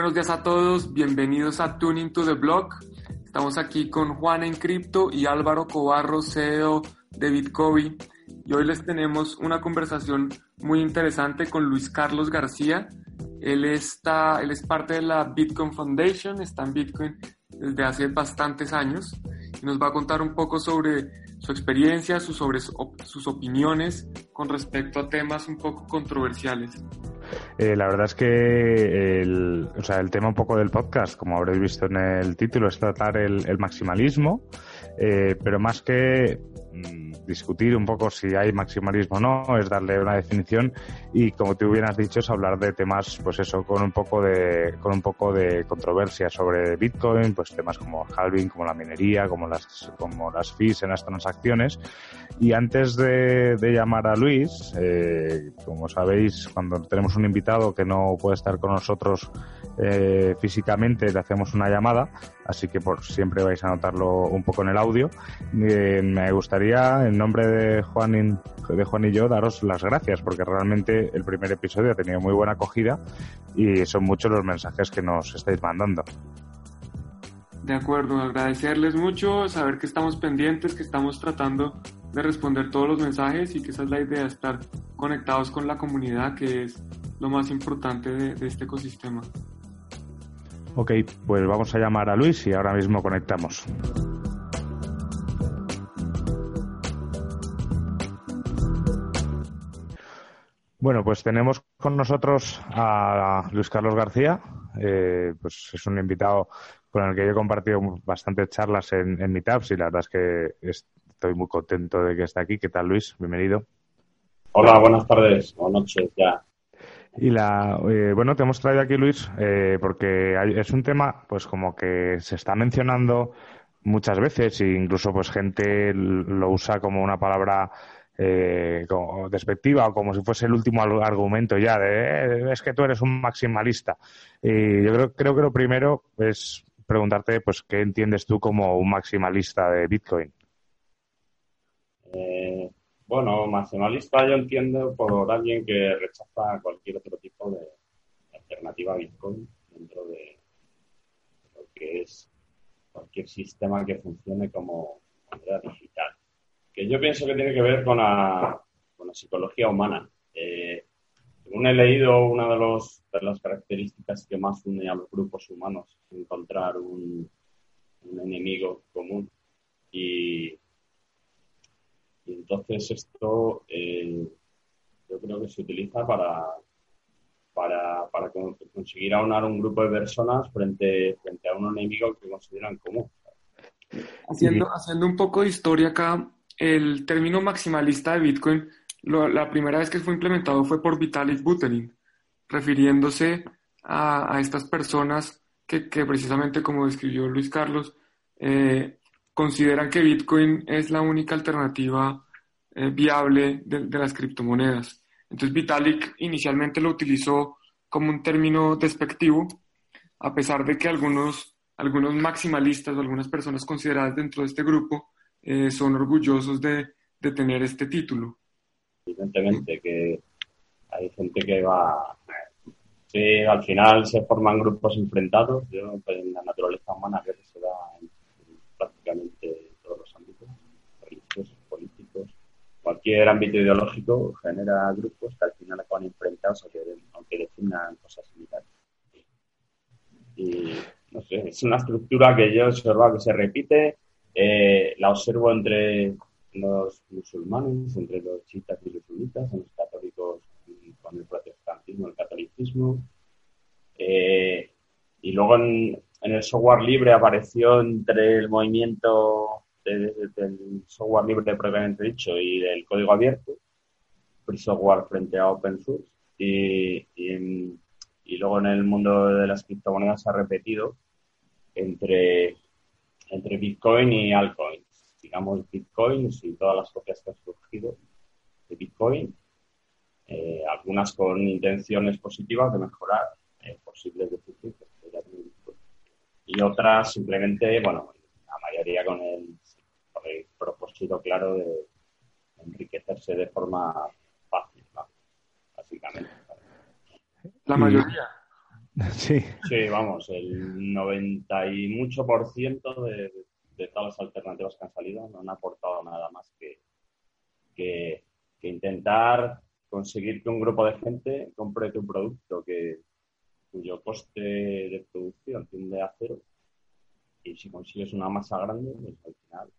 Buenos días a todos, bienvenidos a Tuning to the Block. Estamos aquí con Juan en Cripto y Álvaro Cobarro, CEO de Bitcoin. Y hoy les tenemos una conversación muy interesante con Luis Carlos García, él, está, él es parte de la Bitcoin Foundation, está en Bitcoin desde hace bastantes años y nos va a contar un poco sobre su experiencia, sus, sobre sus opiniones con respecto a temas un poco controversiales. Eh, la verdad es que el, o sea, el tema un poco del podcast, como habréis visto en el título, es tratar el, maximalismo, eh, pero más que discutir un poco si hay maximalismo o no, es darle una definición y como tú hubieras dicho es hablar de temas, pues eso, con un poco de, con un poco de controversia sobre Bitcoin, pues temas como halving, como la minería, como las, como las fees en las transacciones. Y antes de, llamar a Luis, eh, como sabéis, cuando tenemos un invitado que no puede estar con nosotros eh, físicamente, le hacemos una llamada, así que por siempre vais a notarlo un poco en el audio. Eh, me gustaría, en nombre de Juan, y, de Juan y yo, daros las gracias, porque realmente el primer episodio ha tenido muy buena acogida y son muchos los mensajes que nos estáis mandando. De acuerdo, agradecerles mucho, saber que estamos pendientes, que estamos tratando de responder todos los mensajes y que esa es la idea, estar conectados con la comunidad, que es lo más importante de, de este ecosistema. Ok, pues vamos a llamar a Luis y ahora mismo conectamos. Bueno, pues tenemos con nosotros a Luis Carlos García. Eh, pues es un invitado con el que yo he compartido bastantes charlas en, en Meetups y la verdad es que estoy muy contento de que esté aquí. ¿Qué tal, Luis? Bienvenido. Hola, buenas tardes o noches ya. Y la, eh, bueno, te hemos traído aquí, Luis, eh, porque es un tema, pues como que se está mencionando muchas veces e incluso pues gente lo usa como una palabra eh, como despectiva o como si fuese el último argumento ya de eh, es que tú eres un maximalista. Y yo creo, creo que lo primero es preguntarte pues qué entiendes tú como un maximalista de Bitcoin. Eh, bueno, maximalista yo entiendo por alguien que rechaza cualquier otro tipo de alternativa a Bitcoin dentro de lo que es cualquier sistema que funcione como moneda digital que yo pienso que tiene que ver con la, con la psicología humana. Eh, según he leído, una de, los, las características que más une a los grupos humanos es encontrar un, un enemigo común. Y, y entonces esto eh, yo creo que se utiliza para, para, para, conseguir aunar un grupo de personas frente, frente a un enemigo que consideran común. Haciendo, haciendo un poco de historia acá, el término maximalista de Bitcoin, la primera vez que fue implementado fue por Vitalik Buterin, refiriéndose a, estas personas que, precisamente, como describió Luis Carlos, eh, consideran que Bitcoin es la única alternativa eh, viable de, las criptomonedas. Entonces Vitalik inicialmente lo utilizó como un término despectivo, a pesar de que algunos, algunos maximalistas o algunas personas consideradas dentro de este grupo eh, son orgullosos de, de, tener este título. Evidentemente que hay gente que va... Sí, al final se forman grupos enfrentados. Yo, pues, en la naturaleza humana que se da en, prácticamente todos los ámbitos, religiosos, políticos, cualquier ámbito ideológico genera grupos que al final acaban enfrentados aunque definan cosas similares. Y no sé, es una estructura que yo he observado que se repite eh, la observo entre los musulmanes, entre los chiitas y los sunitas, en los católicos con el protestantismo, el catolicismo. Eh, y luego en, el software libre apareció entre el movimiento del software libre propiamente dicho y del código abierto, free software frente a open source. y, y, luego en el mundo de las criptomonedas se ha repetido entre, entre Bitcoin y altcoins. Digamos, Bitcoin y todas las copias que han surgido de Bitcoin, eh, algunas con intenciones positivas de mejorar eh, posibles deficiencias y otras simplemente, bueno, la mayoría con el, con el propósito claro de enriquecerse de forma fácil, básicamente. La mayoría. Sí. Sí, vamos, el 90 y mucho por ciento de, todas las alternativas que han salido no han aportado nada más que, que, intentar conseguir que un grupo de gente compre tu producto que, cuyo coste de producción tiende a cero. Y si consigues una masa grande, pues al final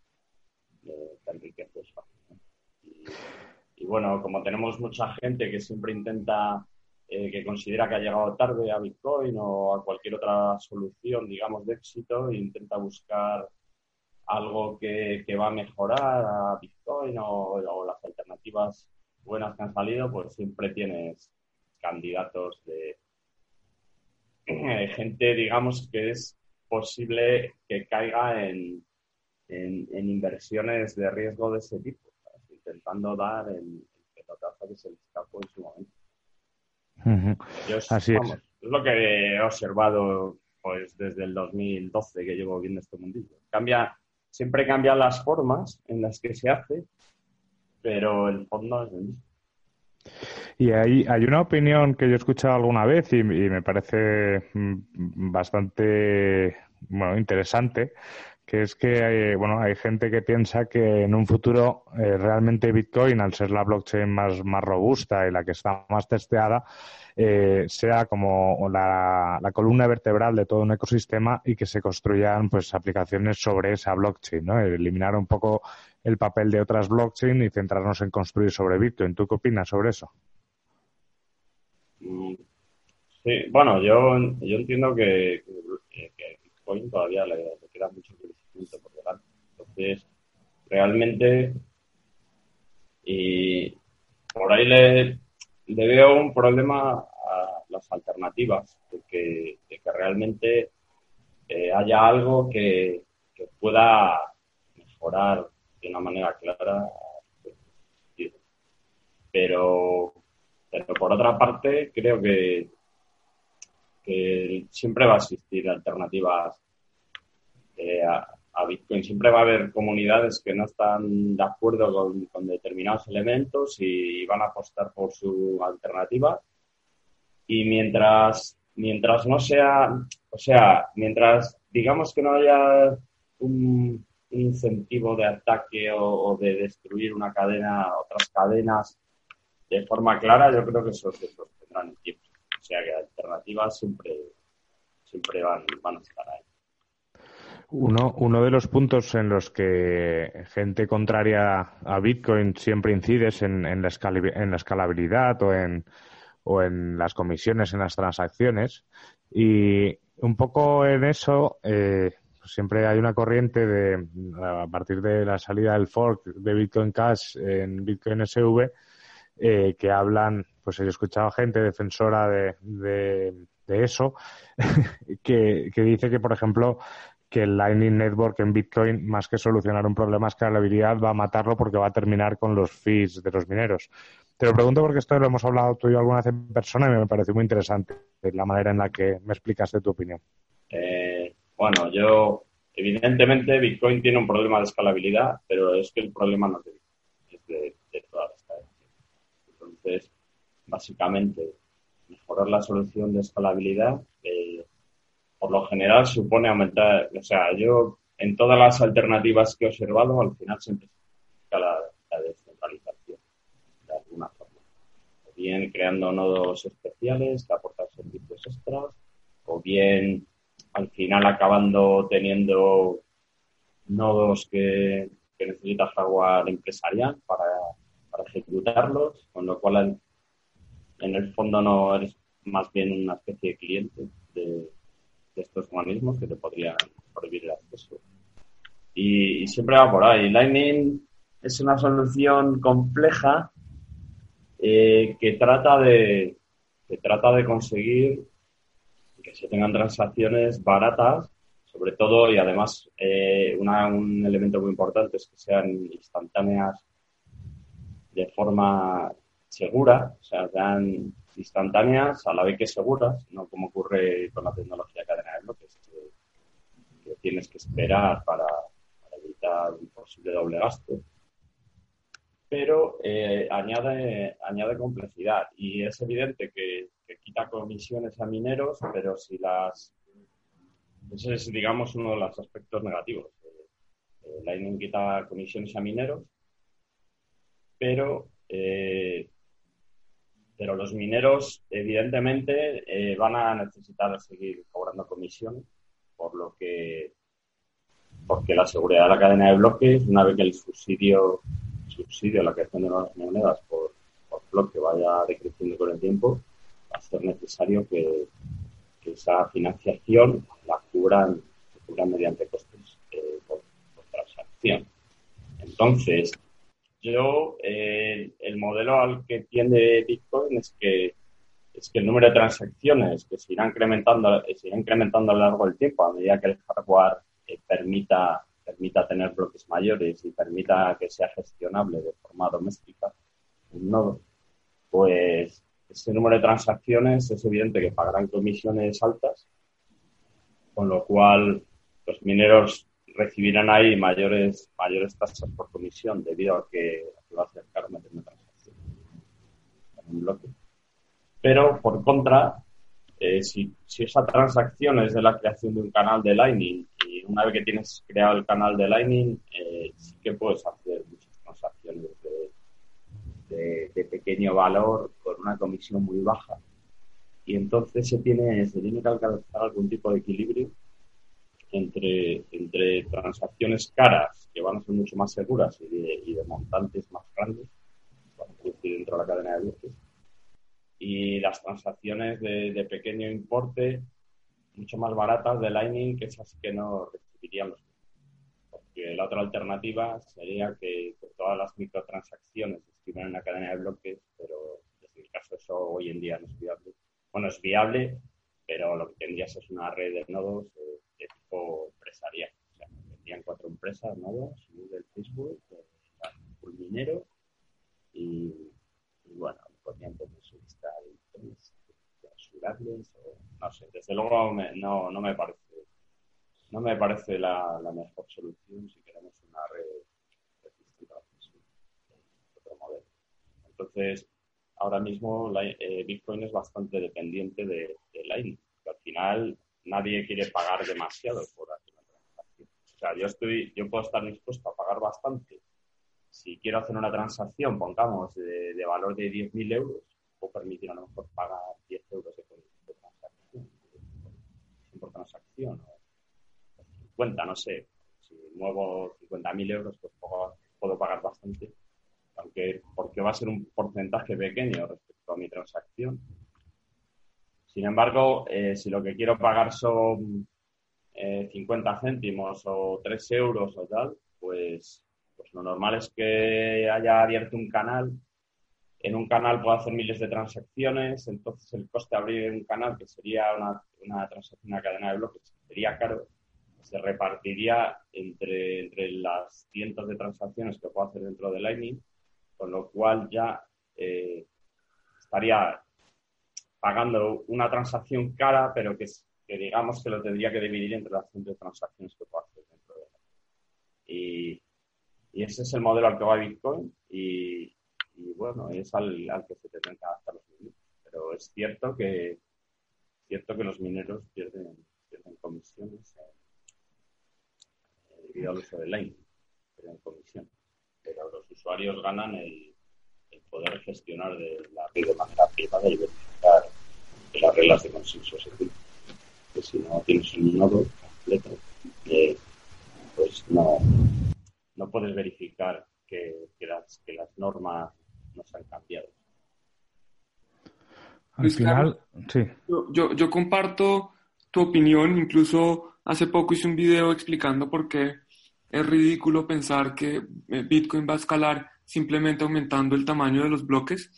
eh, te enriqueces fácilmente. Y, bueno, como tenemos mucha gente que siempre intenta, eh, que considera que ha llegado tarde a Bitcoin o a cualquier otra solución, digamos, de éxito, e intenta buscar algo que, va a mejorar a Bitcoin o, las alternativas buenas que han salido, pues siempre tienes candidatos de gente, digamos, que es posible que caiga en, en inversiones de riesgo de ese tipo intentando dar el, pelotazo que se le en su momento. Así es. es lo que he observado pues desde el 2012 que llevo viendo este mundillo. Cambia, siempre cambian las formas en las que se hace, pero el fondo es el mismo. Y hay, hay una opinión que yo he escuchado alguna vez y, me parece mm, bastante bueno, interesante, que es que bueno, hay gente que piensa que en un futuro eh, realmente Bitcoin, al ser la blockchain más, más robusta y la que está más testeada, eh, sea como la, columna vertebral de todo un ecosistema y que se construyan pues aplicaciones sobre esa blockchain, ¿no? Eliminar un poco el papel de otras blockchain y centrarnos en construir sobre Bitcoin. ¿Tú qué opinas sobre eso? Sí, bueno, yo, yo entiendo que, Bitcoin todavía le, le queda mucho Entonces, realmente, y por ahí le, veo un problema a las alternativas, de que, realmente eh, haya algo que, pueda mejorar de una manera clara. Pero, pero por otra parte, creo que, que siempre va a existir alternativas eh, Bitcoin. Siempre va a haber comunidades que no están de acuerdo con, determinados elementos y van a apostar por su alternativa. Y mientras, mientras no sea, o sea, mientras digamos que no haya un, incentivo de ataque o, de destruir una cadena, otras cadenas de forma clara, yo creo que eso se sostendrán en tiempo. O sea que alternativas siempre, siempre van, van a estar ahí. Uno, uno de los puntos en los que gente contraria a Bitcoin siempre incide es en, la, escalabilidad o en, o en las comisiones en las transacciones. Y un poco en eso eh, siempre hay una corriente de, a partir de la salida del fork de Bitcoin Cash en Bitcoin SV, eh, que hablan, pues he escuchado gente defensora de, de, eso, que, dice que, por ejemplo, que el Lightning Network en Bitcoin, más que solucionar un problema de escalabilidad, va a matarlo porque va a terminar con los fees de los mineros. Te lo pregunto porque esto lo hemos hablado tú y alguna vez en persona y me pareció muy interesante la manera en la que me explicaste tu opinión. Eh, bueno, yo, evidentemente, Bitcoin tiene un problema de escalabilidad, pero es que el problema no es de Bitcoin, es de, toda la Entonces, básicamente, mejorar la solución de escalabilidad eh, por lo general supone aumentar, o sea, yo en todas las alternativas que he observado, al final siempre se la, la descentralización, de alguna forma. O bien creando nodos especiales que aportan servicios extras, o bien al final acabando teniendo nodos que, que necesita hardware empresarial para, para ejecutarlos, con lo cual en el fondo no eres más bien una especie de cliente de, estos organismos que te podrían prohibir el acceso. Y, siempre va por ahí. Lightning es una solución compleja eh, que trata de, se trata de conseguir que se tengan transacciones baratas, sobre todo, y además eh, un elemento muy importante es que sean instantáneas de forma segura, o sea, sean instantáneas a la vez que seguras, no como ocurre con la tecnología de cadena de bloques, que, tienes que esperar para, evitar un posible doble gasto. Pero eh, añade, añade complejidad y es evidente que, quita comisiones a mineros, pero si las... Ese es, digamos, uno de los aspectos negativos. Eh, Lightning quita comisiones a mineros, pero eh, pero los mineros, evidentemente, eh, van a necesitar seguir cobrando comisiones, por lo que, porque la seguridad de la cadena de bloques, una vez que el subsidio, subsidio la creación de nuevas monedas por, bloque vaya decreciendo con el tiempo, va a ser necesario que, esa financiación la cubran, mediante costes eh, por transacción. Entonces, yo, eh, el modelo al que tiende Bitcoin es que, es que el número de transacciones que se irá incrementando, se irá incrementando a lo largo del tiempo. A medida que el hardware eh, permita, permita tener bloques mayores y permita que sea gestionable de forma doméstica un nodo, pues ese número de transacciones es evidente que pagarán comisiones altas, con lo cual los mineros recibirán ahí mayores, mayores tasas por comisión debido a que va a acercar una transacción en un bloque. Pero, por contra, eh, si, si, esa transacción es de la creación de un canal de Lightning y una vez que tienes creado el canal de Lightning, eh, sí que puedes hacer muchas transacciones de, de, pequeño valor con una comisión muy baja. Y entonces se tiene, se tiene que alcanzar algún tipo de equilibrio entre, entre transacciones caras, que van a ser mucho más seguras y de, montantes más grandes, dentro de la cadena de bloques, y las transacciones de, pequeño importe, mucho más baratas de Lightning, que esas que no recibirían los porque la otra alternativa sería que, todas las microtransacciones estuvieran en la cadena de bloques, pero en el caso eso hoy en día no es viable. Bueno, es viable, pero lo que tendrías es una red de nodos eh, de tipo empresarial. O sea, tendrían cuatro empresas nodos, Google, Facebook, un minero y, bueno, podrían tener su lista de censurarles o no sé. Desde luego no, no me parece no me parece la, la mejor solución si queremos una red distinta a otro modelo. Entonces, ahora mismo la, eh, Bitcoin es bastante dependiente de, de Lightning. Al final nadie quiere pagar demasiado por hacer una transacción. O sea, yo, estoy, yo puedo estar dispuesto a pagar bastante. Si quiero hacer una transacción, pongamos, de, de valor de 10.000 euros, puedo permitir a lo mejor pagar 10 euros de, transacción, por transacción, o 50, no sé. Si muevo 50.000 euros, pues puedo, puedo pagar bastante aunque porque va a ser un porcentaje pequeño respecto a mi transacción. Sin embargo, eh, si lo que quiero pagar son 50 eh, céntimos o 3 euros o tal, pues, pues lo normal es que haya abierto un canal. En un canal puedo hacer miles de transacciones, entonces el coste de abrir un canal, que sería una, una transacción, una cadena de bloques, sería caro, se repartiría entre, entre las cientos de transacciones que puedo hacer dentro de Lightning con lo cual ya eh, estaría pagando una transacción cara, pero que, digamos que lo tendría que dividir entre las cientos de transacciones que puedo hacer dentro de y, y ese es el modelo al que va Bitcoin y, bueno, es al, que se tendrán que adaptar los mineros. Pero es cierto que, cierto que los mineros pierden, comisiones eh, debido al uso de Lightning, pierden comisiones pero los usuarios ganan el, poder gestionar de la red de manera privada y verificar las reglas de consenso. que si no tienes un nodo completo, eh, pues no, no puedes verificar que, las, que las normas no se han cambiado. Al final, sí. Yo, yo comparto tu opinión, incluso hace poco hice un video explicando por qué es ridículo pensar que eh, Bitcoin va a escalar simplemente aumentando el tamaño de los bloques.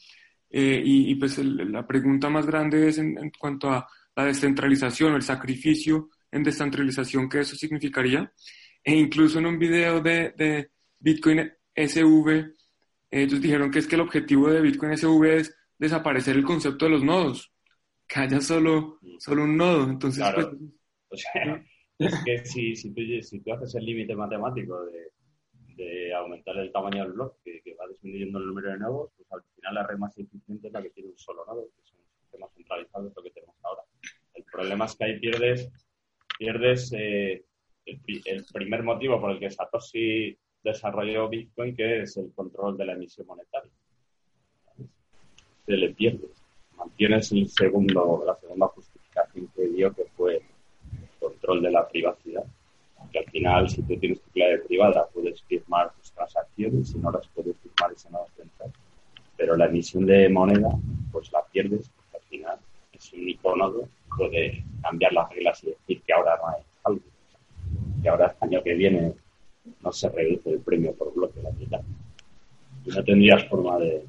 Eh, y, pues la pregunta más grande es en, cuanto a la descentralización, el sacrificio en descentralización que eso significaría. E incluso en un video de, de Bitcoin SV, ellos dijeron que es que el objetivo de Bitcoin SV es desaparecer el concepto de los nodos, que haya solo, solo un nodo. Entonces, pues, o sea, es que si, si, tú, si tú haces el límite matemático de, de, aumentar el tamaño del bloque, que, va disminuyendo el número de nodos, pues al final la red más eficiente es la que tiene un solo nodo, que es un sistema centralizado, es lo que tenemos ahora. El problema es que ahí pierdes, pierdes eh, el, primer motivo por el que Satoshi desarrolló Bitcoin, que es el control de la emisión monetaria. Se le pierde. Mantienes el segundo, la segunda justificación que dio, que fue el control de la privacidad. Que al final, si tú tienes tu clave privada, puedes firmar tus transacciones, si no las puedes firmar, ese no las Pero la emisión de moneda, pues la pierdes, porque al final es un nodo puede cambiar las reglas y decir que ahora no hay algo. Que ahora el año que viene no se reduce el premio por bloque la mitad. Y no tendrías forma de,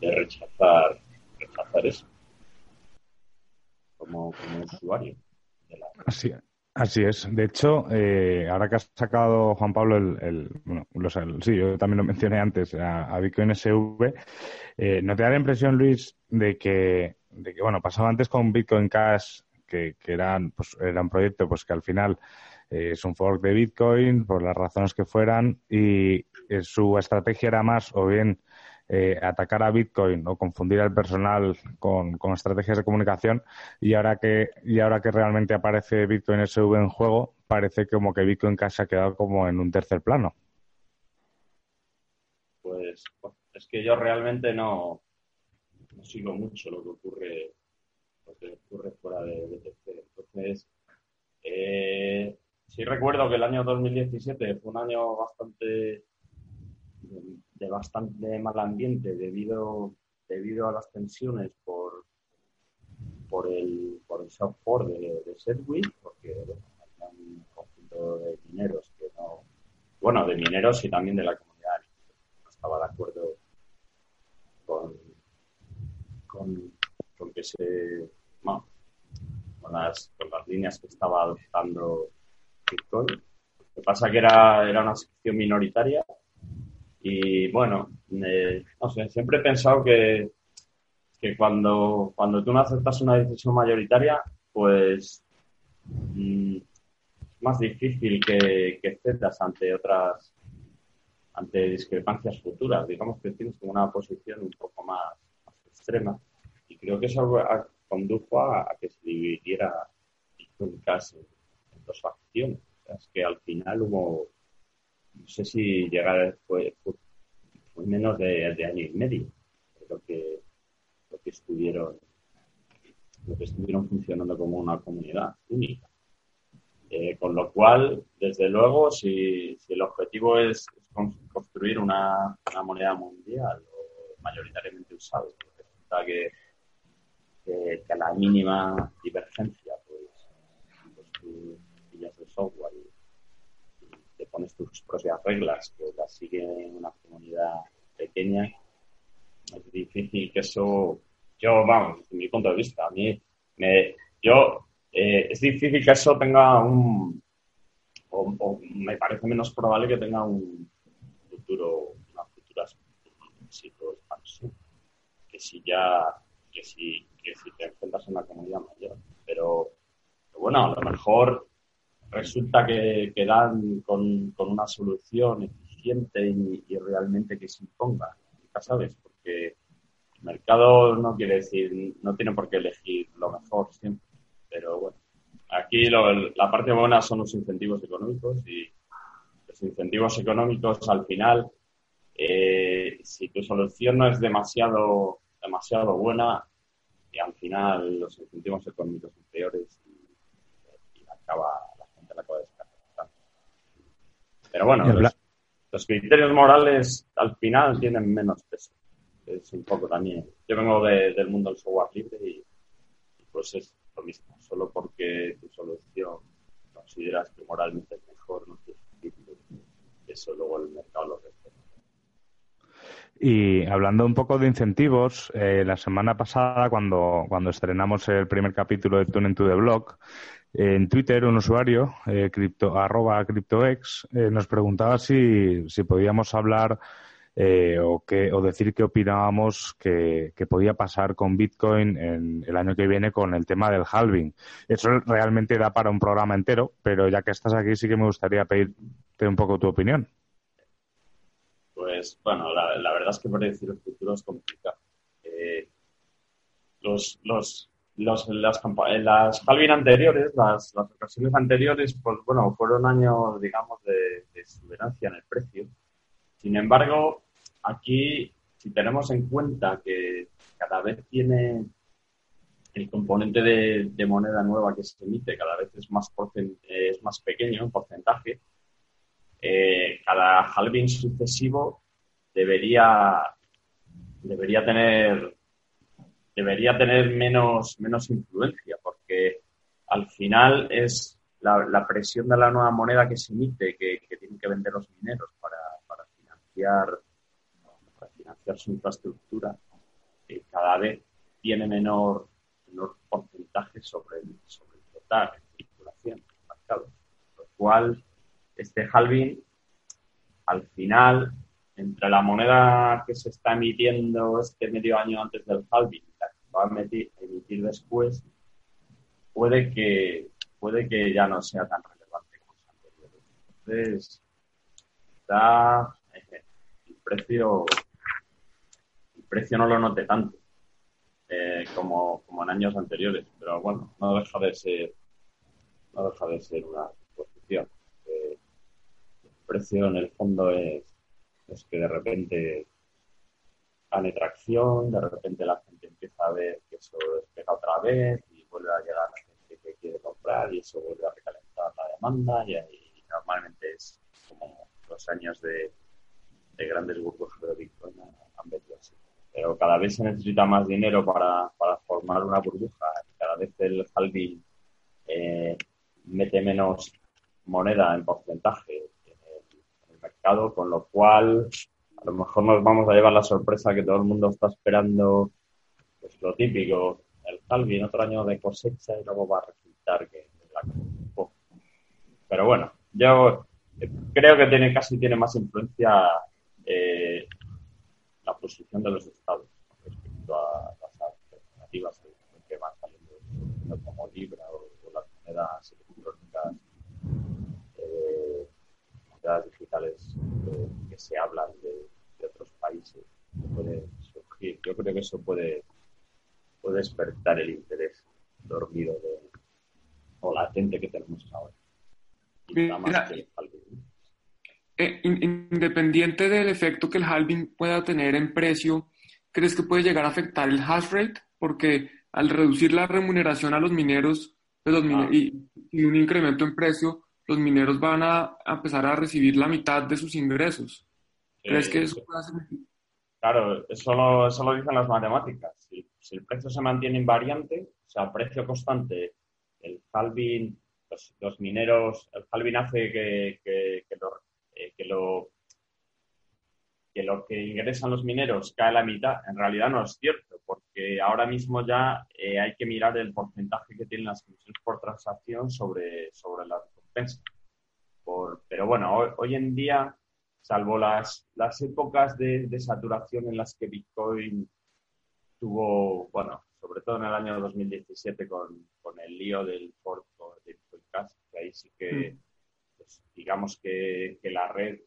rechazar, rechazar eso como, usuario. Así, así es. De hecho, eh, ahora que has sacado, Juan Pablo, el, bueno, sí, yo también lo mencioné antes, a, Bitcoin SV, eh, ¿no te da la impresión, Luis, de que, de que bueno, pasaba antes con Bitcoin Cash, que, que eran, pues, era un proyecto pues que al final eh, es un fork de Bitcoin, por las razones que fueran, y eh, su estrategia era más o bien eh, atacar a Bitcoin o confundir al personal con, estrategias de comunicación, y ahora que, y ahora que realmente aparece Bitcoin SV en juego, parece como que Bitcoin Cash ha quedado como en un tercer plano. Pues, es que yo realmente no, no sigo mucho lo que ocurre, lo que ocurre fuera de, de Entonces, eh, sí recuerdo que el año 2017 fue un año bastante de, bastante mal ambiente debido debido a las tensiones por por el por el software de, de Sedgwick, porque había un conjunto de mineros que no bueno de mineros y también de la comunidad no estaba de acuerdo con con, con que se con las, con las líneas que estaba adoptando lo que pasa que era, era una sección minoritaria bueno, no sé, siempre he pensado que, que cuando, cuando tú no aceptas una decisión mayoritaria, pues mm, es más difícil que, que ante otras, ante discrepancias futuras. Digamos que tienes como una posición un poco más, extrema y creo que eso condujo a, que se dividiera en caso dos facciones. Es que al final hubo, no sé si llegar, fue, fue, menos de, año y medio lo que, lo que estuvieron lo que estuvieron funcionando como una comunidad única. Eh, con lo cual, desde luego, si, si el objetivo es, construir una, una, moneda mundial o mayoritariamente usada, resulta que, que, a la mínima divergencia, pues, pues de software y, pones tus propias reglas que las sigue una comunidad pequeña, es difícil que eso, yo, vamos, desde mi punto de vista, a mí, me, yo, eh, es difícil que eso tenga un, o, me parece menos probable que tenga un futuro, una futura éxito expansión, que si ya, que si, que si te enfrentas en una comunidad mayor, pero bueno, a lo mejor resulta que, que dan con, una solución eficiente y, realmente que se imponga. Nunca sabes, porque el mercado no quiere decir, no tiene por qué elegir lo mejor siempre. Pero bueno, aquí la parte buena son los incentivos económicos y los incentivos económicos al final, eh, si tu solución no es demasiado, demasiado buena, y al final los incentivos económicos son peores y acaba pero bueno, los, criterios morales al final tienen menos peso. Es un poco también. Yo vengo del mundo del software libre y, pues es lo mismo. Solo porque tu solución consideras que moralmente es mejor, no eso luego el mercado lo respeta. Y hablando un poco de incentivos, eh, la semana pasada, cuando, cuando estrenamos el primer capítulo de Tune to the Blog, en Twitter un usuario, eh, arroba CryptoX, eh, nos preguntaba si, si podíamos hablar eh, o, que, o decir qué opinábamos que, que, podía pasar con Bitcoin en el año que viene con el tema del halving. Eso realmente da para un programa entero, pero ya que estás aquí sí que me gustaría pedirte un poco tu opinión. Pues bueno, la, verdad es que predecir el futuro es complicado. Eh, los, los, los, las, las halving anteriores, las, las, ocasiones anteriores, pues bueno, fueron años, digamos, de, de en el precio. Sin embargo, aquí, si tenemos en cuenta que cada vez tiene el componente de, moneda nueva que se emite, cada vez es más, es más pequeño en porcentaje, eh, cada halving sucesivo debería, debería tener debería tener menos, menos influencia, porque al final es la, presión de la nueva moneda que se emite, que, tienen que vender los mineros para, para financiar para financiar su infraestructura, que cada vez tiene menor, menor porcentaje sobre el, sobre el total en circulación del mercado. Lo cual, este halving, al final, entre la moneda que se está emitiendo este medio año antes del halving la que va a emitir, después, puede que, puede que ya no sea tan relevante como los anteriores. Entonces, está eh, el precio, el precio no lo note tanto eh, como, como en años anteriores, pero bueno, no deja de ser, no deja de ser una posición. Eh, el precio en el fondo es es que de repente gane tracción, de repente la gente empieza a ver que eso despega otra vez y vuelve a llegar la gente que quiere comprar y eso vuelve a recalentar la demanda y, ahí normalmente es como los años de, grandes burbujas de Bitcoin han venido así. Pero cada vez se necesita más dinero para, formar una burbuja y cada vez el halving eh, mete menos moneda en porcentaje mercado, con lo cual a lo mejor nos vamos a llevar la sorpresa que todo el mundo está esperando, pues lo típico, el halving, otro año de cosecha y luego va a resultar que la Pero bueno, yo creo que tiene casi tiene más influencia eh, la posición de los estados respecto a las alternativas que van saliendo como Libra o, las monedas electrónicas eh, digitales eh, que se hablan de, países puede surgir. Yo creo que eso puede, puede despertar el interés dormido de, o latente que tenemos ahora. Eh, independiente del efecto que el halving pueda tener en precio, ¿crees que puede llegar a afectar el hash rate? Porque al reducir la remuneración a los mineros pues ah. y, y, un incremento en precio, los mineros van a, empezar a recibir la mitad de sus ingresos. ¿Crees que eso puede hacer? Claro, eso lo, eso lo dicen las matemáticas. Si, el precio se mantiene invariante, o sea, precio constante, el halving, los, mineros, el halving hace que, que, que, lo, eh, que, lo, que lo que ingresan los mineros cae a la mitad. En realidad no es cierto, porque ahora mismo ya eh, hay que mirar el porcentaje que tienen las comisiones por transacción sobre, sobre la por, pero bueno, hoy, en día, salvo las, las épocas de, saturación en las que Bitcoin tuvo, bueno, sobre todo en el año 2017 con, con el lío del porto de Bitcoin Cash, que ahí sí que, mm. pues, digamos que, que, la red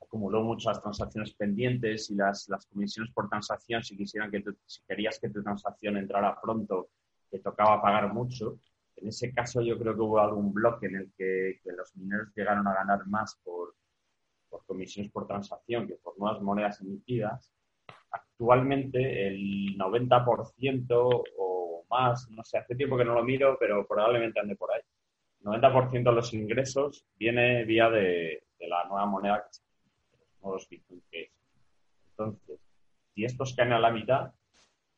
acumuló muchas transacciones pendientes y las, las comisiones por transacción, si quisieran que si querías que tu transacción entrara pronto, te tocaba pagar mucho. En ese caso yo creo que hubo algún bloque en el que, los mineros llegaron a ganar más por, comisiones por transacción que por nuevas monedas emitidas. Actualmente el 90% o más, no sé, hace tiempo que no lo miro, pero probablemente ande por ahí. El 90% de los ingresos viene vía de, la nueva moneda que de los Bitcoin que Entonces, si estos caen a la mitad,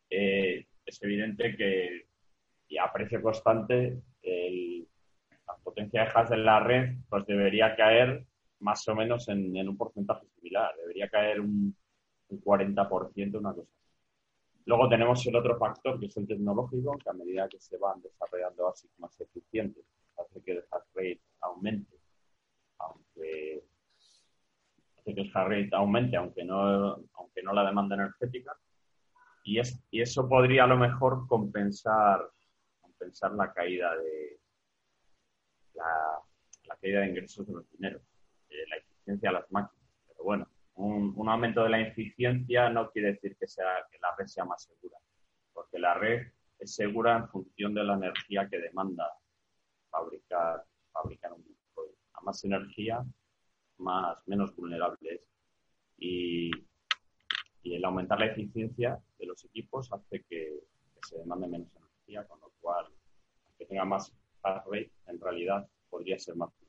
eh, es evidente que y a precio constante la potencia de hash de la red pues debería caer más o menos en, un porcentaje similar. Debería caer un un 40%, una cosa Luego tenemos el otro factor, que es el tecnológico, que a medida que se van desarrollando ASIC más eficientes, hace que el hash rate aumente, aunque hace que el hash rate aumente, aunque no, aunque no la demanda energética, y, es, y eso podría a lo mejor compensar, compensar la caída de la, caída de ingresos de los dineros, la eficiencia de las máquinas. Pero bueno, un, aumento de la eficiencia no quiere decir que, sea, que la red sea más segura, porque la red es segura en función de la energía que demanda fabricar, fabricar un Bitcoin. A más energía, más, menos vulnerables. Y, y el aumentar la eficiencia de los equipos hace que, se demande menos energía, con lo cual, aunque tenga más rate, en realidad podría ser más vulnerable.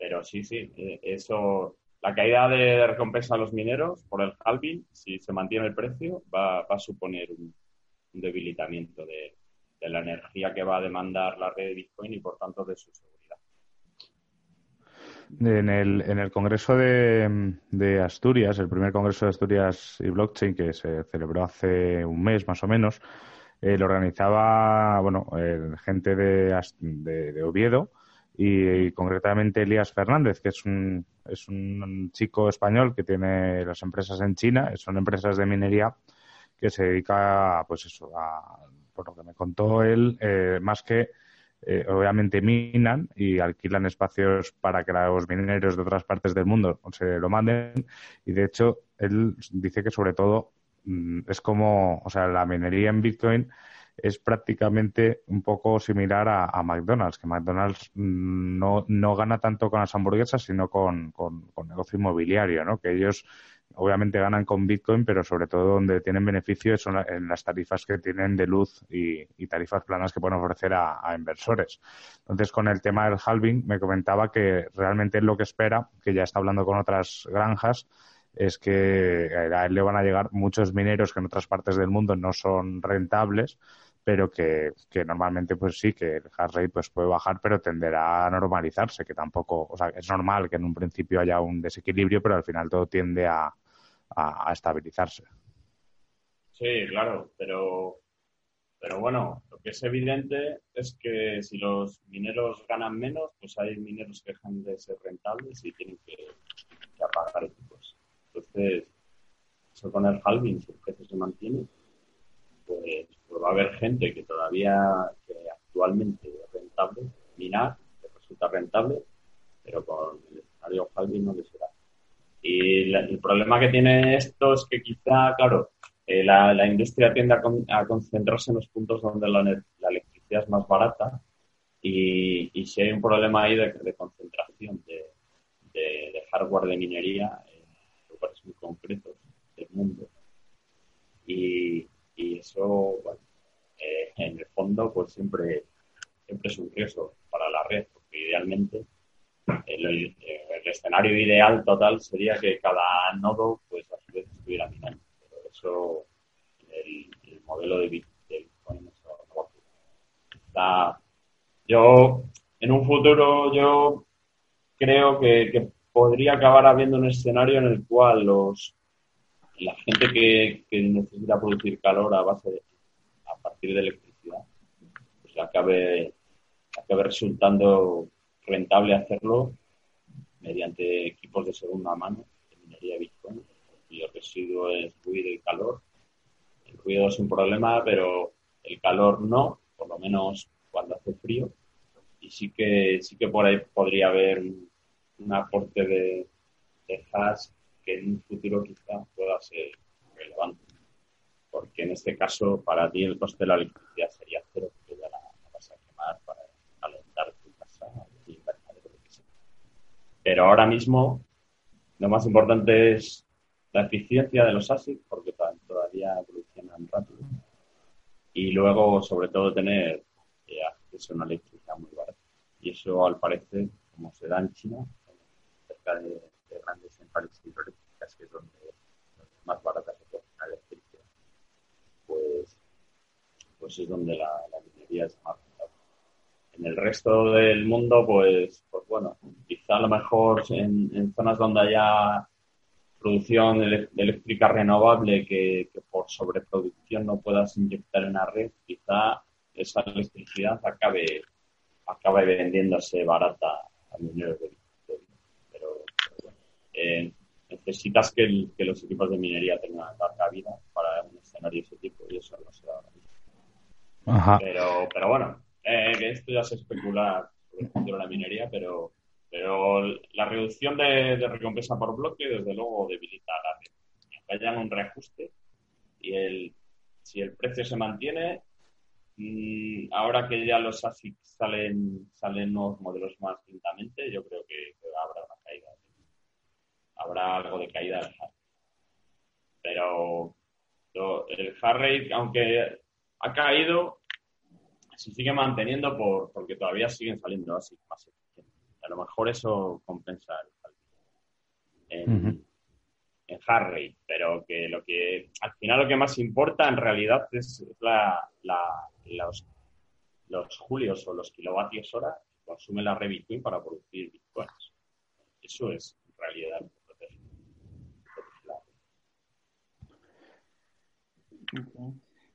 Pero sí, sí, eh, eso la caída de recompensa a los mineros por el halving, si se mantiene el precio, va, a suponer un, debilitamiento de, la energía que va a demandar la red de Bitcoin y por tanto de su seguridad. En el, en el Congreso de, Asturias, el primer Congreso de Asturias y Blockchain que se celebró hace un mes más o menos, eh, lo organizaba bueno, eh, gente de, de Oviedo y, concretamente Elías Fernández, que es un, es un chico español que tiene las empresas en China, son empresas de minería que se dedica, pues eso, a, por lo que me contó él, eh, más que eh, obviamente minan y alquilan espacios para que los mineros de otras partes del mundo se lo manden. Y de hecho él dice que sobre todo mm, es como, o sea, la minería en Bitcoin es prácticamente un poco similar a, McDonald's, que McDonald's no, no, gana tanto con las hamburguesas, sino con, con, negocio inmobiliario, ¿no? Que ellos obviamente ganan con Bitcoin, pero sobre todo donde tienen beneficios son en las tarifas que tienen de luz y, tarifas planas que pueden ofrecer a, inversores. Entonces, con el tema del halving, me comentaba que realmente es lo que espera, que ya está hablando con otras granjas, es que a él le van a llegar muchos mineros que en otras partes del mundo no son rentables pero que, normalmente pues sí, que el hash rate pues puede bajar, pero tenderá a normalizarse, que tampoco, o sea, es normal que en un principio haya un desequilibrio, pero al final todo tiende a, estabilizarse. Sí, claro, pero, pero bueno, lo que es evidente es que si los mineros ganan menos, pues hay mineros que dejan de ser rentables y tienen que, apagar equipos. Entonces, eso con el halving, si el precio se mantiene, pues va a haber gente que todavía, que actualmente es rentable, minar, que resulta rentable, pero con el escenario halving no le será. Y el problema que tiene esto es que quizá, claro, eh, la, industria tiende a, concentrarse en los puntos donde la, electricidad es más barata y, si hay un problema ahí de, concentración de, hardware de minería en lugares muy concretos del mundo. Y, y eso, bueno, eh, en el fondo, pues siempre, siempre es un riesgo para la red, porque idealmente el, escenario ideal total sería que cada nodo, pues a su vez estuviera minando. Pero eso, el, el modelo de Bitcoin, eso yo, en un futuro, yo creo que, que podría acabar habiendo un escenario en el cual los la gente que, necesita producir calor a base de, partir de electricidad, pues acabe, acabe resultando rentable hacerlo mediante equipos de segunda mano de minería Bitcoin, cuyo residuo es ruido y calor. El ruido es un problema, pero el calor no, por lo menos cuando hace frío. Y sí que, sí que por ahí podría haber un, aporte de, de hash que en un futuro quizá pueda ser relevante. Porque en este caso, para ti el coste de la electricidad sería cero, porque ya la, vas a quemar para calentar tu casa y Pero ahora mismo, lo más importante es la eficiencia de los ASIC, porque todavía evolucionan rápido. Y luego, sobre todo, tener eh, acceso a una electricidad muy barata. Y eso, al parecer, como se da en China, cerca de grandes centrales hidroeléctricas, que es donde, más barata se puede la electricidad, pues, pues es donde la, minería es más. En el resto del mundo, pues, pues bueno, quizá a lo mejor en, zonas donde haya producción eléctrica renovable que, por sobreproducción no puedas inyectar en la red, quizá esa electricidad acabe, acabe vendiéndose barata a mineros de Pero, eh, necesitas que, los equipos de minería tengan larga vida para escenario de ese tipo y eso no se da ahora Pero, pero bueno, eh, esto ya se especula sobre el futuro de la minería, pero pero la reducción de, recompensa por bloque, desde luego, debilita la red. Vayan un reajuste y el, si el precio se mantiene, mm, ahora que ya los ASIC salen, salen nuevos modelos más lentamente, yo creo que, habrá una caída. Habrá algo de caída del hard. Pero el hard rate, aunque ha caído, se sigue manteniendo por, porque todavía siguen saliendo ASIC más a lo mejor eso compensa en, Harry, pero que lo que al final lo que más importa en realidad es, la, los, los julios o los kilovatios hora que consume la red Bitcoin para producir bitcoins. Eso es en realidad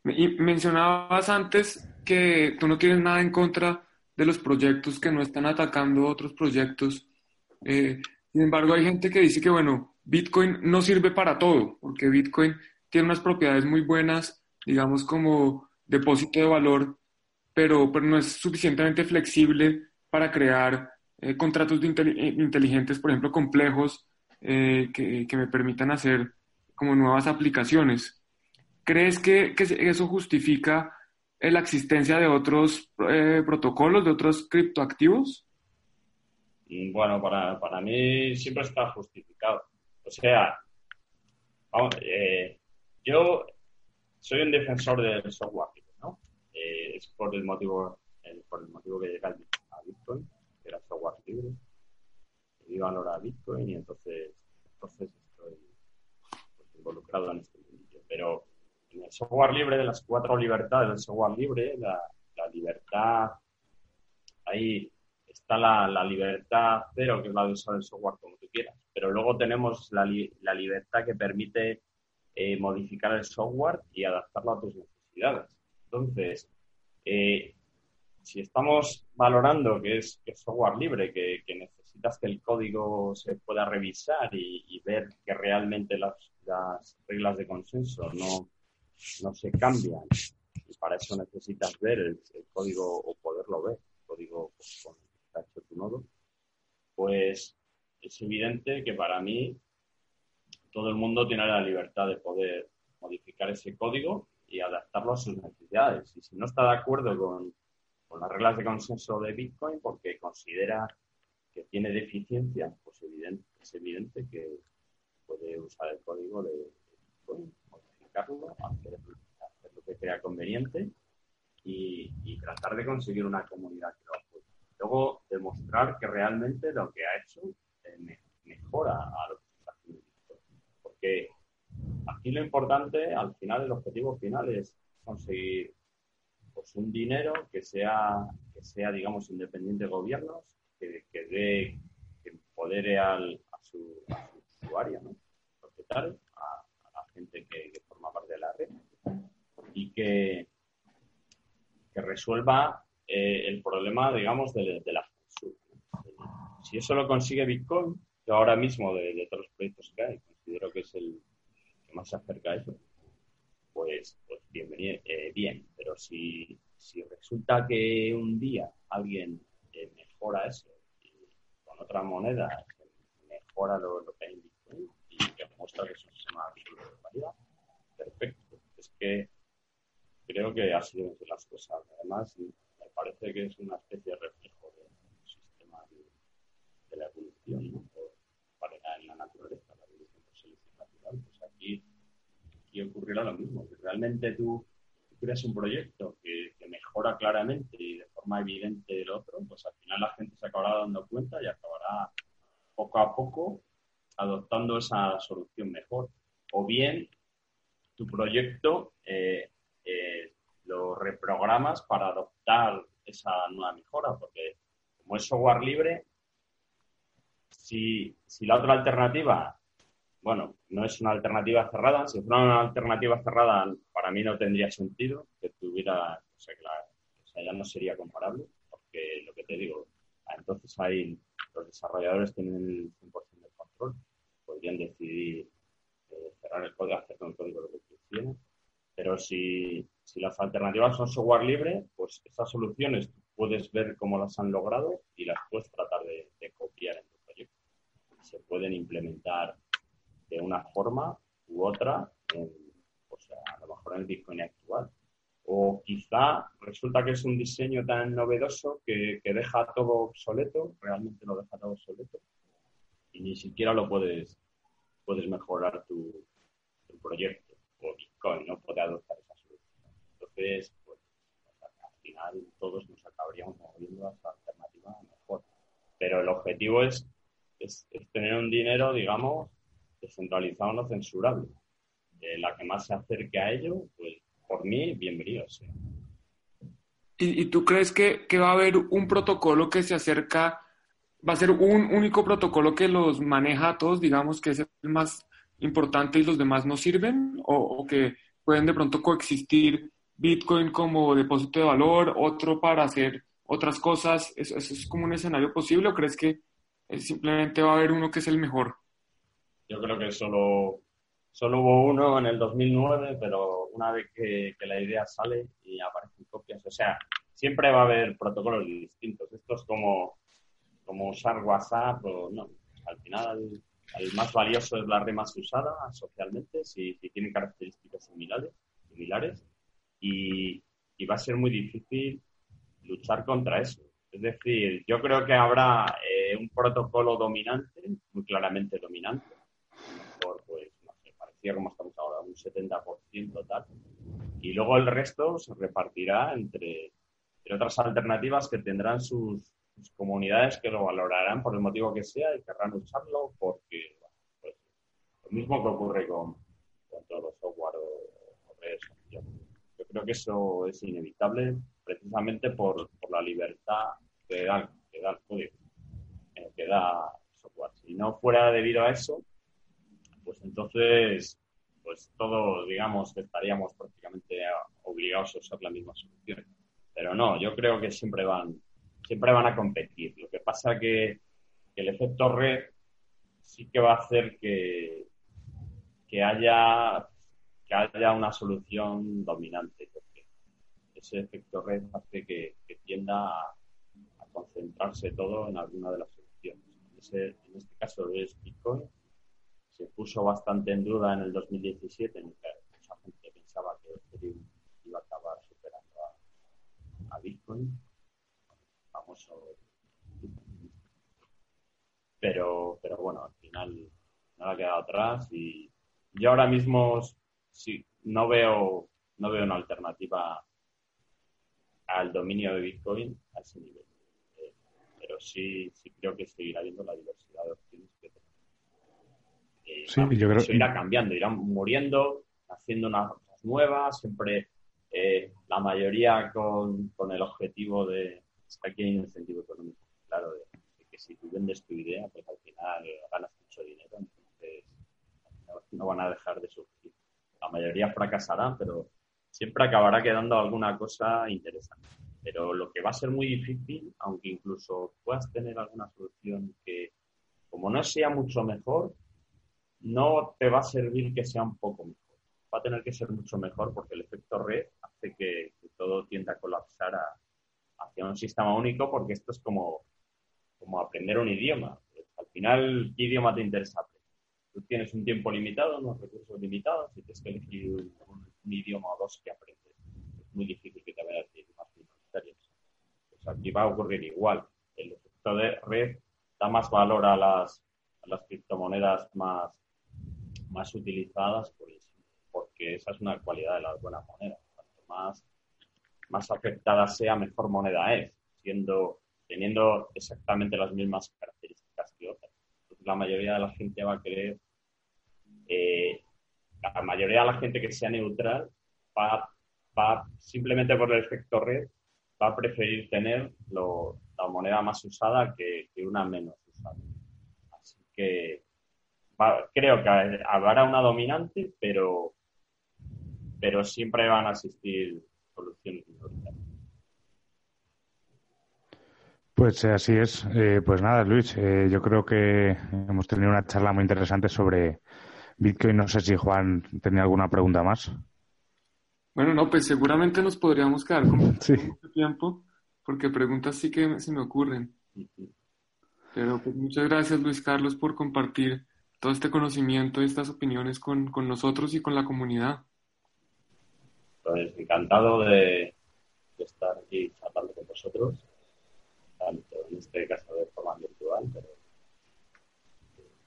Y mencionabas antes que tú no tienes nada en contra de los proyectos que no están atacando otros proyectos. Eh, sin embargo, hay gente que dice que, bueno, Bitcoin no sirve para todo, porque Bitcoin tiene unas propiedades muy buenas, digamos, como depósito de valor, pero, pero no es suficientemente flexible para crear eh, contratos de eh, inteligentes, por ejemplo, complejos, que, que, me permitan hacer como nuevas aplicaciones. ¿Crees que, eso justifica la existencia de otros eh, protocolos, de otros criptoactivos? Mm, bueno, para, para, mí siempre está justificado. O sea, eh, yo soy un defensor del software ¿no? Eh, es por el motivo por el motivo que llega a Bitcoin, que era software libre, y valor a Bitcoin y entonces, estoy involucrado en este mundo. Pero en el software libre, de las cuatro libertades del software libre, la, libertad, ahí está la, libertad cero, que es la de usar el software como tú quieras, pero luego tenemos la, libertad que permite eh, modificar el software y adaptarlo a tus necesidades. Entonces, eh, si estamos valorando que es, software libre, que, necesitas que el código se pueda revisar y, ver que realmente las, las reglas de consenso no, no se cambian. Y para eso necesitas ver el, código o poderlo ver, el código con el que está hecho tu nodo. Pues es evidente que para mí todo el mundo tiene la libertad de poder modificar ese código y adaptarlo a sus necesidades. Y si no está de acuerdo con, con las reglas de consenso de Bitcoin porque considera que tiene deficiencia, pues evidente, es evidente que puede usar el código de Bitcoin hacer, lo que crea conveniente y, tratar de conseguir una comunidad que lo apoye. Luego, demostrar que realmente lo que ha hecho eh, mejora a lo que. Porque aquí lo importante, al final, el objetivo final es conseguir pues, un dinero que sea, que sea, digamos, independiente de gobiernos, que, dé que empodere al, a, su, usuario, ¿no? propietario, a, la gente que, de la red y que, que resuelva eh, el problema, digamos, de, la censura. Si eso lo consigue Bitcoin, yo ahora mismo de, todos los proyectos que hay, considero que es el que más se acerca a eso, pues, pues bienvenido, eh, bien. Pero si, si resulta que un día alguien eh, mejora eso con otra moneda mejora lo, que hay en Bitcoin y que muestra que es un sistema de calidad, perfecto. Es que creo que así deben ser las cosas. Además, me parece que es una especie de reflejo del sistema de, la evolución, ¿no? para en la naturaleza, la evolución por selección natural. Pues aquí, aquí ocurrirá lo mismo. Si realmente tú, creas un proyecto que, mejora claramente y de forma evidente el otro, pues al final la gente se acabará dando cuenta y acabará poco a poco adoptando esa solución mejor. O bien tu proyecto eh, lo reprogramas para adoptar esa nueva mejora, porque como es software libre, si, la otra alternativa bueno, no es una alternativa cerrada. Si fuera una alternativa cerrada, para mí no tendría sentido que tuviera, o sea, ya no sería comparable, porque lo que te digo, entonces ahí los desarrolladores tienen el 100% de control, podrían decidir eh, cerrar el código, hacer con el código lo que quieran, pero si, si las alternativas son software libre, pues esas soluciones puedes ver cómo las han logrado y las puedes tratar de, copiar en tu proyecto. Se pueden implementar de una forma u otra, o sea, a lo mejor en el Bitcoin actual. O quizá resulta que es un diseño tan novedoso que, deja todo obsoleto, realmente lo deja todo obsoleto, y ni siquiera lo puedes, puedes mejorar tu, tu proyecto o Bitcoin, no puede adoptar esa solución. Entonces, pues, al final todos nos acabaríamos moviendo a esa alternativa mejor. Pero el objetivo es, es, tener un dinero, digamos, descentralizado, no censurable. Eh, la que más se acerque a ello, pues por mí, bienvenido sea. ¿Y, tú crees que, va a haber un protocolo que se acerca, va a ser un único protocolo que los maneja a todos, digamos, que es el más importante y los demás no sirven? ¿O, que pueden de pronto coexistir Bitcoin como depósito de valor, otro para hacer otras cosas? ¿Eso, es como un escenario posible o crees que simplemente va a haber uno que es el mejor? Yo creo que solo Solo hubo uno en el 2009, pero una vez que, la idea sale y aparecen copias, o sea, siempre va a haber protocolos distintos. Esto es como, como usar WhatsApp o no. Al final, el más valioso es la red más usada socialmente, si, si tienen características similares, similares y, va a ser muy difícil luchar contra eso. Es decir, yo creo que habrá eh, un protocolo dominante, muy claramente dominante, como estamos ahora, un 70% tal. Y luego el resto se repartirá entre, otras alternativas que tendrán sus, comunidades que lo valorarán por el motivo que sea y querrán usarlo porque, pues, lo mismo que ocurre con, todos los software. Yo creo que eso es inevitable precisamente por, la libertad que da, que da el código, eh, que da software. Si no fuera debido a eso, pues entonces, pues todos, digamos, estaríamos prácticamente obligados a usar la misma solución. Pero no, yo creo que siempre van, siempre van a competir. Lo que pasa que, que el efecto red sí que va a hacer que, que haya que haya una solución dominante, porque ese efecto red hace que, tienda a, concentrarse todo en alguna de las soluciones. en este caso es Bitcoin, se puso bastante en duda en el 2017, en mucha gente pensaba que Ethereum iba a acabar superando a, Bitcoin, famoso. Pero, pero bueno, al final nada ha quedado atrás y yo ahora mismo sí, no veo, no veo una alternativa al dominio de Bitcoin a ese nivel. Eh, pero sí, sí creo que seguirá habiendo la diversidad de opciones que tenemos sí, yo creo... Eso irá cambiando, irán muriendo, haciendo unas cosas nuevas, siempre eh, la mayoría con, con, el objetivo de... Aquí hay un incentivo económico, claro, de, que si tú vendes tu idea, pues al final ganas mucho dinero, entonces no, van a dejar de surgir. La mayoría fracasará, pero siempre acabará quedando alguna cosa interesante. Pero lo que va a ser muy difícil, aunque incluso puedas tener alguna solución que, como no sea mucho mejor, no te va a servir que sea un poco mejor. Va a tener que ser mucho mejor porque el efecto red hace que, todo tienda a colapsar hacia un sistema único porque esto es como, como aprender un idioma. Al final, ¿qué idioma te interesa? Tú tienes un tiempo limitado, unos recursos limitados y tienes que elegir un, idioma o dos que aprendes. Es muy difícil que te veas idiomas minoritarios. Pues aquí va a ocurrir igual. El efecto de red da más valor a las, a las criptomonedas más más utilizadas, pues, porque esa es una cualidad de las buenas monedas. Cuanto más, más afectada sea, mejor moneda es, siendo, teniendo exactamente las mismas características que otras. la mayoría de la gente va a querer, eh, la mayoría de la gente que sea neutral va, va simplemente por el efecto red, va a preferir tener la moneda más usada que, que una menos usada. Así que creo que habrá una dominante, pero, pero siempre van a existir soluciones minoritarias. Pues eh, así es. Eh, pues nada, Luis, eh, yo creo que hemos tenido una charla muy interesante sobre Bitcoin. No sé si Juan tenía alguna pregunta más. Bueno, no, pues seguramente nos podríamos quedar con mucho tiempo, porque preguntas sí que se me ocurren. Pero pues muchas gracias, Luis Carlos, por compartir todo este conocimiento y estas opiniones con, con nosotros y con la comunidad. Pues encantado de, estar aquí charlando con vosotros tanto en este caso de forma virtual, pero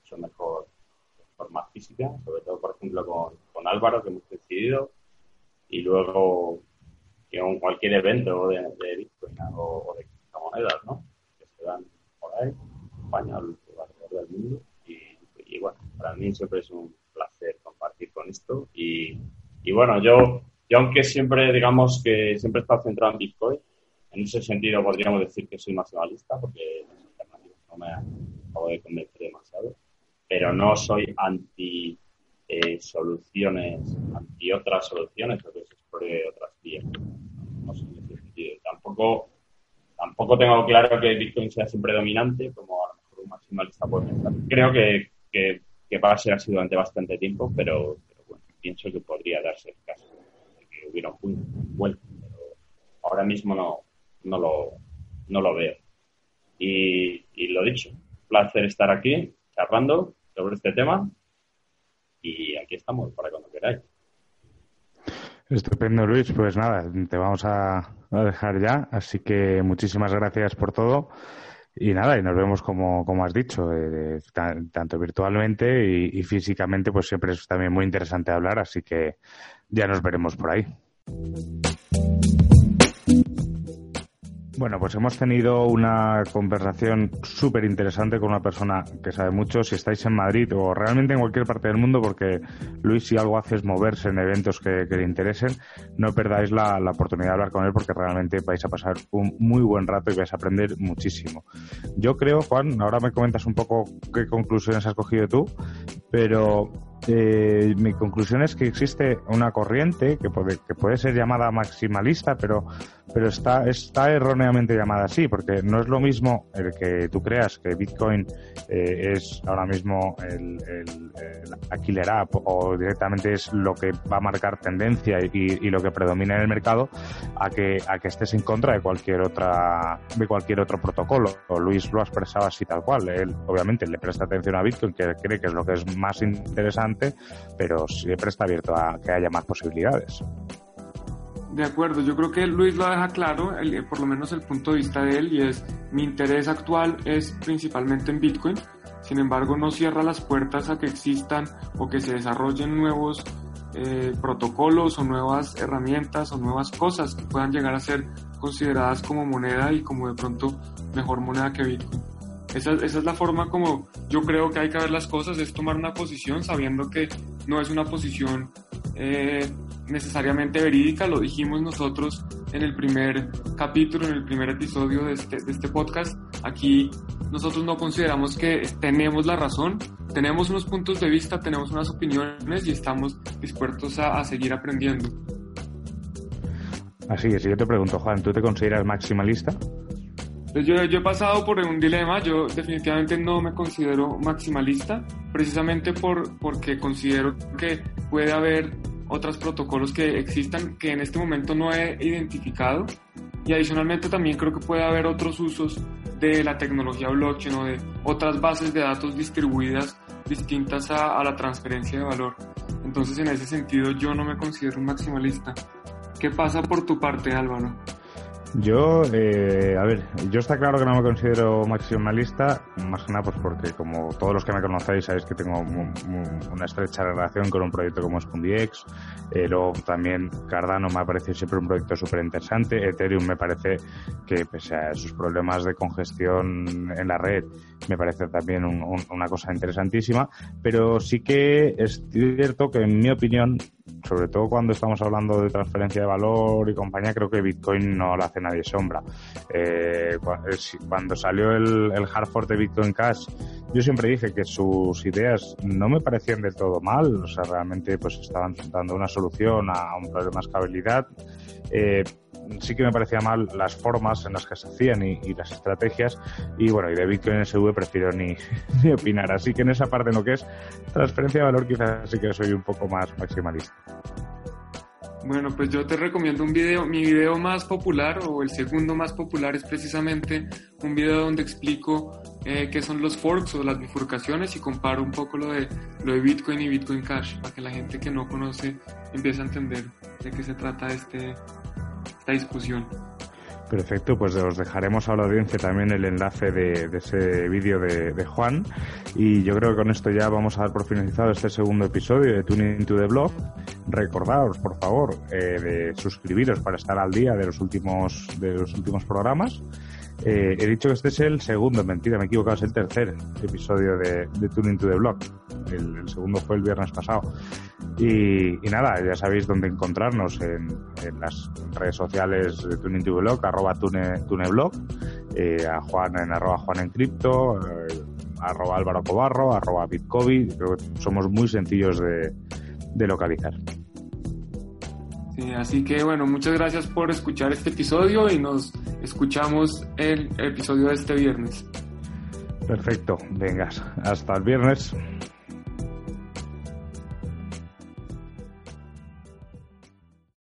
mucho mejor de forma física, sobre todo, por ejemplo, con, con Álvaro, que hemos decidido, y luego en cualquier evento de, de Bitcoin o, de criptomonedas, ¿no? Que se dan por ahí, en España, alrededor del mundo. Y, y, bueno, para mí siempre es un placer compartir con esto. Y, y bueno, yo, yo aunque siempre, digamos que siempre he estado centrado en Bitcoin, en ese sentido podríamos decir que soy maximalista porque las alternativas no me acabo de convencer demasiado, pero no soy anti eh, soluciones, anti otras soluciones o que se explore otras vías. No, sé en ese sentido. Tampoco, tampoco tengo claro que Bitcoin sea siempre dominante, como a lo mejor un maximalista puede pensar. Creo que, que, va a ser así durante bastante tiempo, pero, pero bueno, pienso que podría darse el caso hubiera un. Pero ahora mismo no, no lo, no lo veo. Y, lo dicho, placer estar aquí charlando sobre este tema y aquí estamos para cuando queráis. Estupendo, Luis. Pues nada, te vamos a, dejar ya. Así que muchísimas gracias por todo. Y nada, y nos vemos como, como has dicho, eh, tanto virtualmente y, físicamente, pues siempre es también muy interesante hablar. Así que ya nos veremos por ahí. Bueno, pues hemos tenido una conversación súper interesante con una persona que sabe mucho. Si estáis en Madrid o realmente en cualquier parte del mundo, porque Luis, si algo hace es moverse en eventos que, le interesen, no perdáis la, la, oportunidad de hablar con él porque realmente vais a pasar un muy buen rato y vais a aprender muchísimo. Yo creo, Juan, ahora me comentas un poco qué conclusiones has cogido tú, pero eh, mi conclusión es que existe una corriente que puede, que puede ser llamada maximalista, pero, pero está, está erróneamente llamada así, porque no es lo mismo el que tú creas que Bitcoin eh, es ahora mismo el, el, killer app o directamente es lo que va a marcar tendencia y, lo que predomina en el mercado, a que, a que estés en contra de cualquier otra, de cualquier otro protocolo. Luis lo ha expresado así tal cual. Él, obviamente, le presta atención a Bitcoin, que cree que es lo que es más interesante pero siempre está abierto a que haya más posibilidades. De acuerdo, yo creo que Luis lo deja claro, por lo menos el punto de vista de él, y es mi interés actual es principalmente en Bitcoin, sin embargo no cierra las puertas a que existan o que se desarrollen nuevos eh, protocolos o nuevas herramientas o nuevas cosas que puedan llegar a ser consideradas como moneda y como de pronto mejor moneda que Bitcoin. Esa, esa, es la forma como yo creo que hay que ver las cosas, es tomar una posición sabiendo que no es una posición eh, necesariamente verídica, lo dijimos nosotros en el primer capítulo, en el primer episodio de este, de este podcast. Aquí nosotros no consideramos que tenemos la razón, tenemos unos puntos de vista, tenemos unas opiniones y estamos dispuestos a, a seguir aprendiendo. Así que si yo te pregunto, Juan, ¿tú te consideras maximalista? Yo, yo, he pasado por un dilema, yo definitivamente no me considero maximalista, precisamente por, porque considero que puede haber otros protocolos que existan que en este momento no he identificado y adicionalmente también creo que puede haber otros usos de la tecnología blockchain o de otras bases de datos distribuidas distintas a, a la transferencia de valor. Entonces en ese sentido yo no me considero un maximalista. ¿Qué pasa por tu parte, Álvaro? Yo, eh, a ver, yo está claro que no me considero maximalista, más que nada pues porque como todos los que me conocéis sabéis que tengo una estrecha relación con un proyecto como SpoonDX, eh, luego también Cardano me ha parecido siempre un proyecto súper interesante, Ethereum me parece que pese a sus problemas de congestión en la red, me parece también un, una cosa interesantísima, pero sí que es cierto que en mi opinión sobre todo cuando estamos hablando de transferencia de valor y compañía, creo que Bitcoin no le hace nadie sombra. Eh, cuando salió el, el hard fork de Bitcoin Cash, yo siempre dije que sus ideas no me parecían del todo mal, o sea, realmente pues estaban dando una solución a un problema de escalabilidad. Eh, sí que me parecía mal las formas en las que se hacían y, las estrategias. Y bueno, y de Bitcoin SV prefiero ni, ni, opinar. Así que en esa parte, en lo que es transferencia de valor, quizás sí que soy un poco más maximalista. Bueno, pues yo te recomiendo un video. Mi video más popular o el segundo más popular es precisamente un video donde explico eh, qué son los forks o las bifurcaciones y comparo un poco lo de, lo de Bitcoin y Bitcoin Cash para que la gente que no conoce empiece a entender de qué se trata este, discusión. Perfecto, pues os dejaremos a la audiencia también el enlace de, ese vídeo de, Juan y yo creo que con esto ya vamos a dar por finalizado este segundo episodio de Tuning to the Blog. Recordaos, por favor, eh, de suscribiros para estar al día de los últimos, de los últimos programas eh, he dicho que este es el segundo, mentira, me he equivocado, es el tercer episodio de, de Tuning to the Blog. El, segundo fue el viernes pasado. Y, nada, ya sabéis dónde encontrarnos en, las redes sociales de Tuning to the Blog, arroba tune, tuneblog, eh, a Juan en arroba Juan en cripto, eh, arroba Álvaro Cobarro, arroba Bitcovi. Creo que somos muy sencillos de, de localizar. Sí, así que bueno, muchas gracias por escuchar este episodio y nos escuchamos el episodio de este viernes. Perfecto, vengas, hasta el viernes.